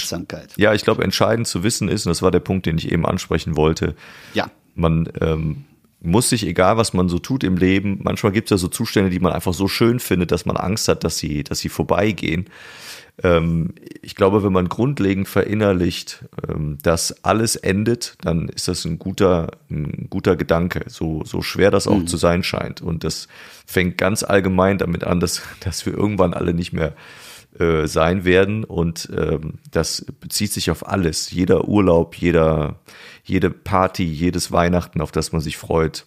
Speaker 3: ja, ich glaube, entscheidend zu wissen ist, und das war der Punkt, den ich eben ansprechen wollte.
Speaker 2: Ja.
Speaker 3: Man ähm, muss sich, egal was man so tut im Leben, manchmal gibt es ja so Zustände, die man einfach so schön findet, dass man Angst hat, dass sie, dass sie vorbeigehen. Ähm, ich glaube, wenn man grundlegend verinnerlicht, ähm, dass alles endet, dann ist das ein guter, ein guter Gedanke, so, so schwer das auch mhm. zu sein scheint. Und das fängt ganz allgemein damit an, dass, dass wir irgendwann alle nicht mehr äh, sein werden und ähm, das bezieht sich auf alles. Jeder Urlaub, jeder, jede Party, jedes Weihnachten, auf das man sich freut,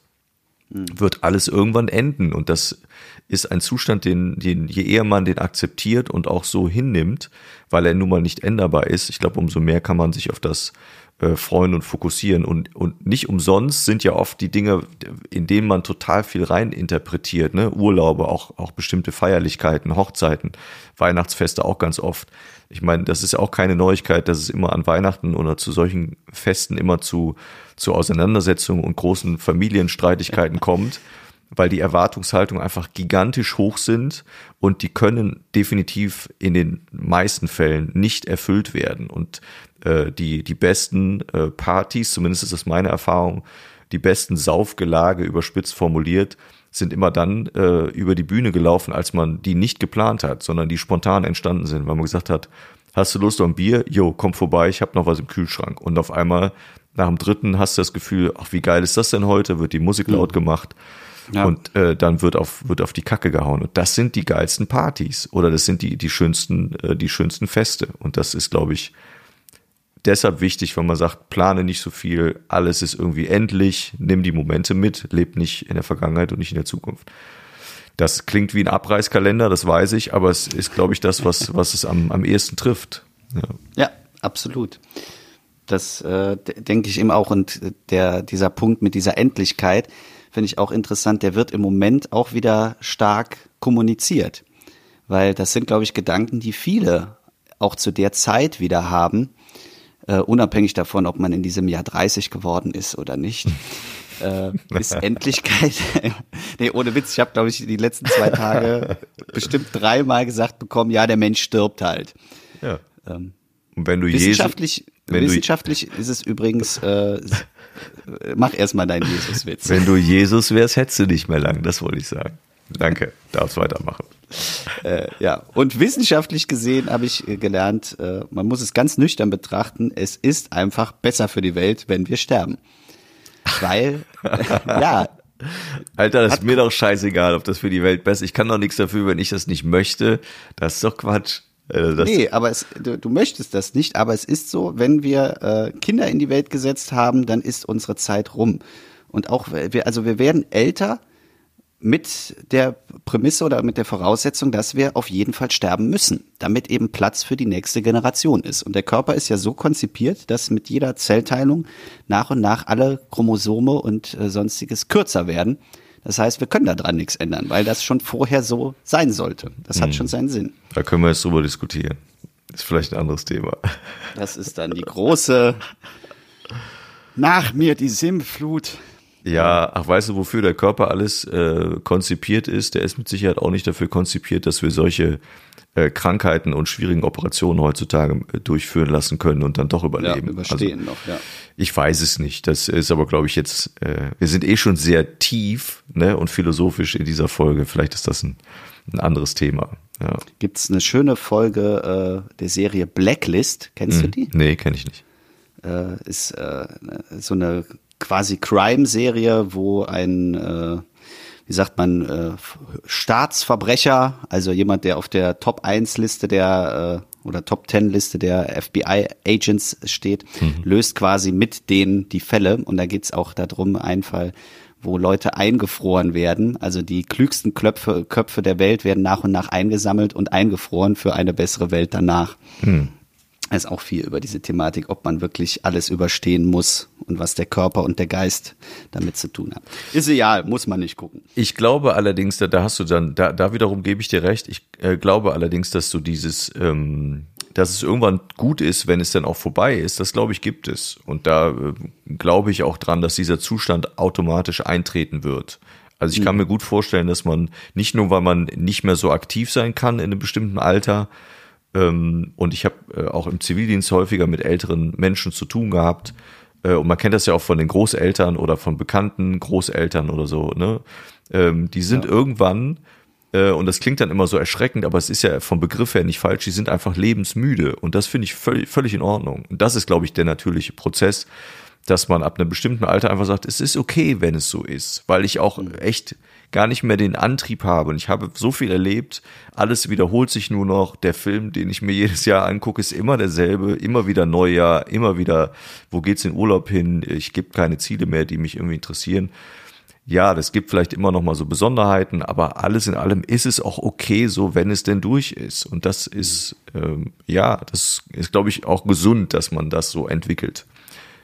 Speaker 3: mhm. wird alles irgendwann enden und das ist ein Zustand, den, den je eher man den akzeptiert und auch so hinnimmt, weil er nun mal nicht änderbar ist, ich glaube, umso mehr kann man sich auf das äh, freuen und fokussieren. Und, und nicht umsonst sind ja oft die Dinge, in denen man total viel rein interpretiert, ne? Urlaube, auch, auch bestimmte Feierlichkeiten, Hochzeiten, Weihnachtsfeste auch ganz oft. Ich meine, das ist ja auch keine Neuigkeit, dass es immer an Weihnachten oder zu solchen Festen immer zu, zu Auseinandersetzungen und großen Familienstreitigkeiten kommt weil die Erwartungshaltung einfach gigantisch hoch sind und die können definitiv in den meisten Fällen nicht erfüllt werden. Und äh, die, die besten äh, Partys, zumindest ist das meine Erfahrung, die besten Saufgelage überspitzt formuliert, sind immer dann äh, über die Bühne gelaufen, als man die nicht geplant hat, sondern die spontan entstanden sind, weil man gesagt hat, hast du Lust auf ein Bier? Jo, komm vorbei, ich habe noch was im Kühlschrank. Und auf einmal nach dem dritten hast du das Gefühl, ach, wie geil ist das denn heute? Wird die Musik laut mhm. gemacht. Ja. Und äh, dann wird auf, wird auf die Kacke gehauen. Und das sind die geilsten Partys oder das sind die, die schönsten, äh, die schönsten Feste. Und das ist, glaube ich, deshalb wichtig, wenn man sagt, plane nicht so viel, alles ist irgendwie endlich, nimm die Momente mit, leb nicht in der Vergangenheit und nicht in der Zukunft. Das klingt wie ein Abreißkalender, das weiß ich, aber es ist, glaube ich, das, was, was es am, am ehesten trifft.
Speaker 2: Ja, ja absolut. Das äh, denke ich eben auch. Und der, dieser Punkt mit dieser Endlichkeit, finde ich auch interessant, der wird im Moment auch wieder stark kommuniziert. Weil das sind, glaube ich, Gedanken, die viele auch zu der Zeit wieder haben, äh, unabhängig davon, ob man in diesem Jahr 30 geworden ist oder nicht. äh, ist Endlichkeit. nee, ohne Witz, ich habe, glaube ich, die letzten zwei Tage bestimmt dreimal gesagt bekommen, ja, der Mensch stirbt halt.
Speaker 3: Ja. Ähm, Und wenn du
Speaker 2: wissenschaftlich, wenn wissenschaftlich du, ist es übrigens äh, mach erstmal deinen Jesus-Witz.
Speaker 3: Wenn du Jesus wärst, hättest du nicht mehr lang, das wollte ich sagen. Danke, darfst weitermachen.
Speaker 2: Äh, ja, und wissenschaftlich gesehen habe ich gelernt, äh, man muss es ganz nüchtern betrachten, es ist einfach besser für die Welt, wenn wir sterben. Weil, äh, ja.
Speaker 3: Alter, das ist mir doch scheißegal, ob das für die Welt besser ist. Ich kann doch nichts dafür, wenn ich das nicht möchte. Das ist doch Quatsch.
Speaker 2: Äh, das nee, aber es, du, du, möchtest das nicht, aber es ist so, wenn wir äh, Kinder in die Welt gesetzt haben, dann ist unsere Zeit rum. Und auch wir, also wir werden älter mit der Prämisse oder mit der Voraussetzung, dass wir auf jeden Fall sterben müssen, damit eben Platz für die nächste Generation ist. Und der Körper ist ja so konzipiert, dass mit jeder Zellteilung nach und nach alle Chromosome und äh, sonstiges kürzer werden. Das heißt, wir können daran nichts ändern, weil das schon vorher so sein sollte. Das hat hm. schon seinen Sinn.
Speaker 3: Da können wir jetzt drüber diskutieren. Ist vielleicht ein anderes Thema.
Speaker 2: Das ist dann die große Nach mir die Sinnflut.
Speaker 3: Ja, ach, weißt du, wofür der Körper alles äh, konzipiert ist? Der ist mit Sicherheit auch nicht dafür konzipiert, dass wir solche äh, Krankheiten und schwierigen Operationen heutzutage äh, durchführen lassen können und dann doch überleben. Ja,
Speaker 2: überstehen also, noch, ja.
Speaker 3: Ich weiß es nicht. Das ist aber, glaube ich, jetzt, äh, wir sind eh schon sehr tief ne, und philosophisch in dieser Folge. Vielleicht ist das ein, ein anderes Thema. Ja.
Speaker 2: Gibt es eine schöne Folge äh, der Serie Blacklist? Kennst hm, du die?
Speaker 3: Nee, kenne ich nicht.
Speaker 2: Äh, ist äh, so eine quasi Crime-Serie, wo ein äh, wie sagt man, äh, Staatsverbrecher, also jemand, der auf der Top-1-Liste der äh, oder Top-10-Liste der FBI-Agents steht, mhm. löst quasi mit denen die Fälle. Und da geht's auch darum, ein Fall, wo Leute eingefroren werden. Also die klügsten Köpfe, Köpfe der Welt werden nach und nach eingesammelt und eingefroren für eine bessere Welt danach. Mhm ist auch viel über diese Thematik, ob man wirklich alles überstehen muss und was der Körper und der Geist damit zu tun haben. Ist egal, muss man nicht gucken.
Speaker 3: Ich glaube allerdings, da, da hast du dann, da, da wiederum gebe ich dir recht, ich äh, glaube allerdings, dass du dieses, ähm, dass es irgendwann gut ist, wenn es dann auch vorbei ist, das glaube ich gibt es. Und da äh, glaube ich auch dran, dass dieser Zustand automatisch eintreten wird. Also ich kann mhm. mir gut vorstellen, dass man nicht nur, weil man nicht mehr so aktiv sein kann in einem bestimmten Alter, und ich habe äh, auch im Zivildienst häufiger mit älteren Menschen zu tun gehabt. Äh, und man kennt das ja auch von den Großeltern oder von bekannten Großeltern oder so. Ne? Ähm, die sind ja. irgendwann, äh, und das klingt dann immer so erschreckend, aber es ist ja vom Begriff her nicht falsch, die sind einfach lebensmüde. Und das finde ich völlig, völlig in Ordnung. Und das ist, glaube ich, der natürliche Prozess, dass man ab einem bestimmten Alter einfach sagt, es ist okay, wenn es so ist. Weil ich auch mhm. echt gar nicht mehr den Antrieb habe. Und ich habe so viel erlebt, alles wiederholt sich nur noch. Der Film, den ich mir jedes Jahr angucke, ist immer derselbe, immer wieder Neujahr, immer wieder, wo geht's in Urlaub hin? Ich gebe keine Ziele mehr, die mich irgendwie interessieren. Ja, das gibt vielleicht immer noch mal so Besonderheiten, aber alles in allem ist es auch okay, so wenn es denn durch ist. Und das ist ähm, ja, das ist glaube ich auch gesund, dass man das so entwickelt.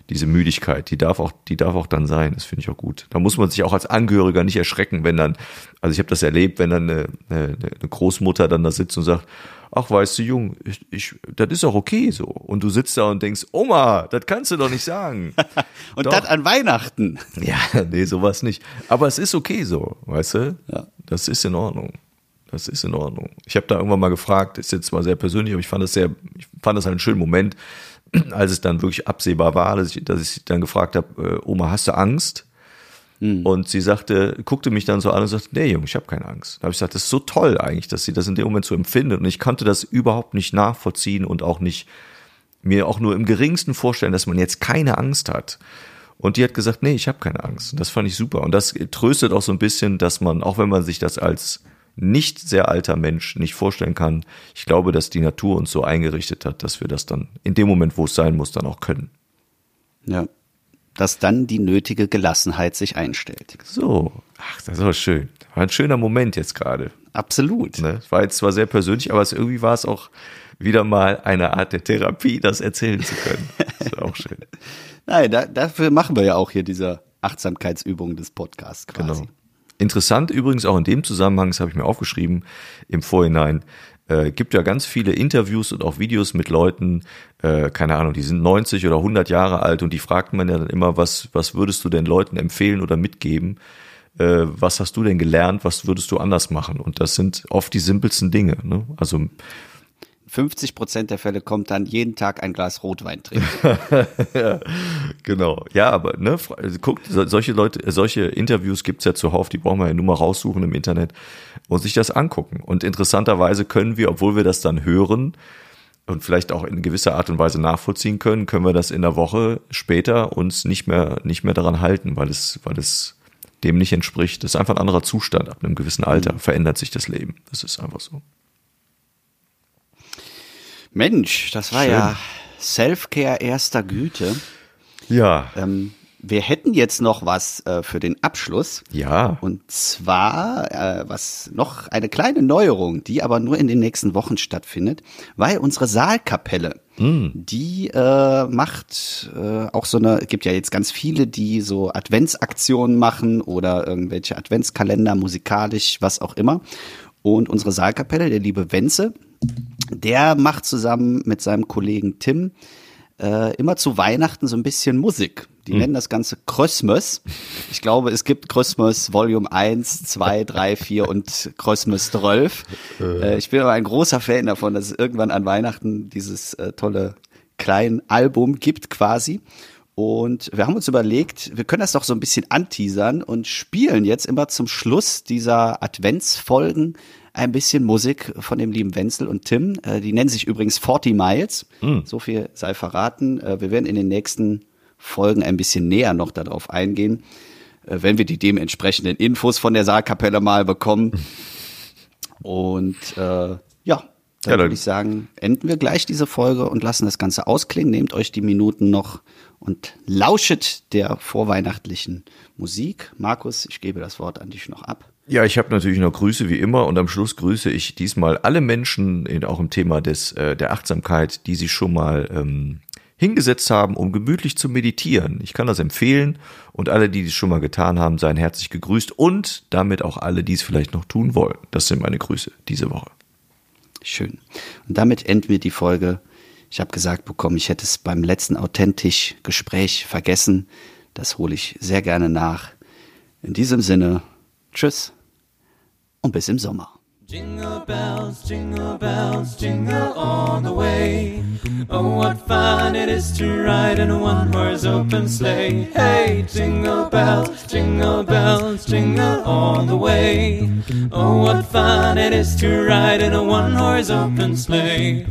Speaker 3: Diese Müdigkeit, die darf auch, die darf auch dann sein. Das finde ich auch gut. Da muss man sich auch als Angehöriger nicht erschrecken, wenn dann, also ich habe das erlebt, wenn dann eine, eine, eine Großmutter dann da sitzt und sagt, ach weißt du Jung, ich, ich, das ist auch okay so. Und du sitzt da und denkst, Oma, das kannst du doch nicht sagen.
Speaker 2: und das an Weihnachten.
Speaker 3: Ja, nee, sowas nicht. Aber es ist okay so, weißt du?
Speaker 2: Ja.
Speaker 3: Das ist in Ordnung. Das ist in Ordnung. Ich habe da irgendwann mal gefragt, ist jetzt zwar sehr persönlich, aber ich fand das sehr, ich fand das halt einen schönen Moment, als es dann wirklich absehbar war, dass ich, dass ich dann gefragt habe, äh, Oma, hast du Angst?
Speaker 2: Hm.
Speaker 3: Und sie sagte, guckte mich dann so an und sagte, nee, Junge, ich habe keine Angst. Da habe ich gesagt, das ist so toll eigentlich, dass sie das in dem Moment so empfindet. Und ich konnte das überhaupt nicht nachvollziehen und auch nicht mir auch nur im geringsten vorstellen, dass man jetzt keine Angst hat. Und die hat gesagt, nee, ich habe keine Angst. Und das fand ich super. Und das tröstet auch so ein bisschen, dass man, auch wenn man sich das als nicht sehr alter Mensch nicht vorstellen kann, ich glaube, dass die Natur uns so eingerichtet hat, dass wir das dann in dem Moment, wo es sein muss, dann auch können.
Speaker 2: Ja. Dass dann die nötige Gelassenheit sich einstellt.
Speaker 3: So, ach, das war schön. War ein schöner Moment jetzt gerade.
Speaker 2: Absolut.
Speaker 3: Ne? War jetzt zwar sehr persönlich, aber es, irgendwie war es auch wieder mal eine Art der Therapie, das erzählen zu können. Das ist auch schön.
Speaker 2: Nein, da, dafür machen wir ja auch hier diese Achtsamkeitsübung des Podcasts quasi.
Speaker 3: Genau. Interessant übrigens auch in dem Zusammenhang, das habe ich mir aufgeschrieben im Vorhinein, äh, gibt ja ganz viele Interviews und auch Videos mit Leuten, äh, keine Ahnung, die sind 90 oder 100 Jahre alt und die fragt man ja dann immer, was, was würdest du den Leuten empfehlen oder mitgeben? Äh, was hast du denn gelernt? Was würdest du anders machen? Und das sind oft die simpelsten Dinge. Ne? Also
Speaker 2: 50 Prozent der Fälle kommt dann jeden Tag ein Glas Rotwein trinken.
Speaker 3: ja, genau. Ja, aber ne, also guckt, solche Leute, solche Interviews gibt's ja zuhauf, die brauchen wir ja nur mal raussuchen im Internet und sich das angucken. Und interessanterweise können wir, obwohl wir das dann hören und vielleicht auch in gewisser Art und Weise nachvollziehen können, können wir das in der Woche später uns nicht mehr, nicht mehr daran halten, weil es, weil es dem nicht entspricht. Das ist einfach ein anderer Zustand. Ab einem gewissen Alter mhm. verändert sich das Leben. Das ist einfach so.
Speaker 2: Mensch, das war Schön. ja Selfcare erster Güte.
Speaker 3: Ja.
Speaker 2: Ähm, wir hätten jetzt noch was äh, für den Abschluss.
Speaker 3: Ja.
Speaker 2: Und zwar äh, was noch eine kleine Neuerung, die aber nur in den nächsten Wochen stattfindet, weil unsere Saalkapelle, mm. die äh, macht äh, auch so eine, gibt ja jetzt ganz viele, die so Adventsaktionen machen oder irgendwelche Adventskalender musikalisch, was auch immer. Und unsere Saalkapelle, der liebe Wenze, der macht zusammen mit seinem Kollegen Tim äh, immer zu Weihnachten so ein bisschen Musik. Die hm. nennen das Ganze Christmas. Ich glaube, es gibt Christmas Volume 1, 2, 3, 4 und Christmas 12. Äh, ich bin aber ein großer Fan davon, dass es irgendwann an Weihnachten dieses äh, tolle kleine Album gibt quasi. Und wir haben uns überlegt, wir können das doch so ein bisschen anteasern und spielen jetzt immer zum Schluss dieser Adventsfolgen ein bisschen Musik von dem lieben Wenzel und Tim. Äh, die nennen sich übrigens 40 Miles. Mhm. So viel sei verraten. Äh, wir werden in den nächsten Folgen ein bisschen näher noch darauf eingehen, äh, wenn wir die dementsprechenden Infos von der Saalkapelle mal bekommen. Und äh, ja, dann ja, würde ich sagen, enden wir gleich diese Folge und lassen das Ganze ausklingen. Nehmt euch die Minuten noch und lauschet der vorweihnachtlichen Musik. Markus, ich gebe das Wort an dich noch ab.
Speaker 3: Ja, ich habe natürlich noch Grüße wie immer und am Schluss grüße ich diesmal alle Menschen, auch im Thema des, äh, der Achtsamkeit, die sich schon mal ähm, hingesetzt haben, um gemütlich zu meditieren. Ich kann das empfehlen und alle, die es schon mal getan haben, seien herzlich gegrüßt und damit auch alle, die es vielleicht noch tun wollen. Das sind meine Grüße diese Woche.
Speaker 2: Schön. Und damit enden wir die Folge. Ich habe gesagt bekommen, ich hätte es beim letzten authentisch Gespräch vergessen. Das hole ich sehr gerne nach. In diesem Sinne, tschüss und bis im Sommer. Jingle bells, jingle bells, jingle all the way. Oh, what fun it is to ride in a one horse open sleigh. Hey, jingle bells, jingle bells, jingle all the way. Oh, what fun it is to ride in a one horse open sleigh.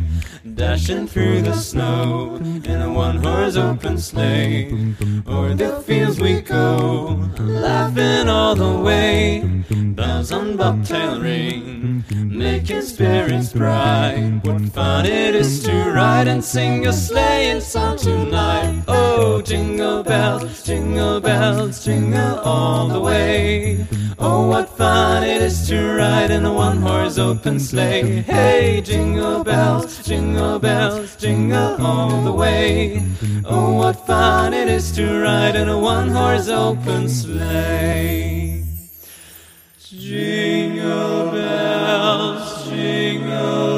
Speaker 2: Dashing through the snow in a one horse open sleigh. O'er the fields we go, laughing all the way. Bells on bobtail ring, Making spirits bright. What fun it is to ride and sing a sleighing song tonight. Oh, jingle bells, jingle bells, jingle all the way.
Speaker 4: Oh, what fun it is to ride in a one horse open sleigh. Hey, jingle bells, jingle bells, jingle all the way. Oh, what fun it is to ride in a one horse open sleigh. Jingle bells know.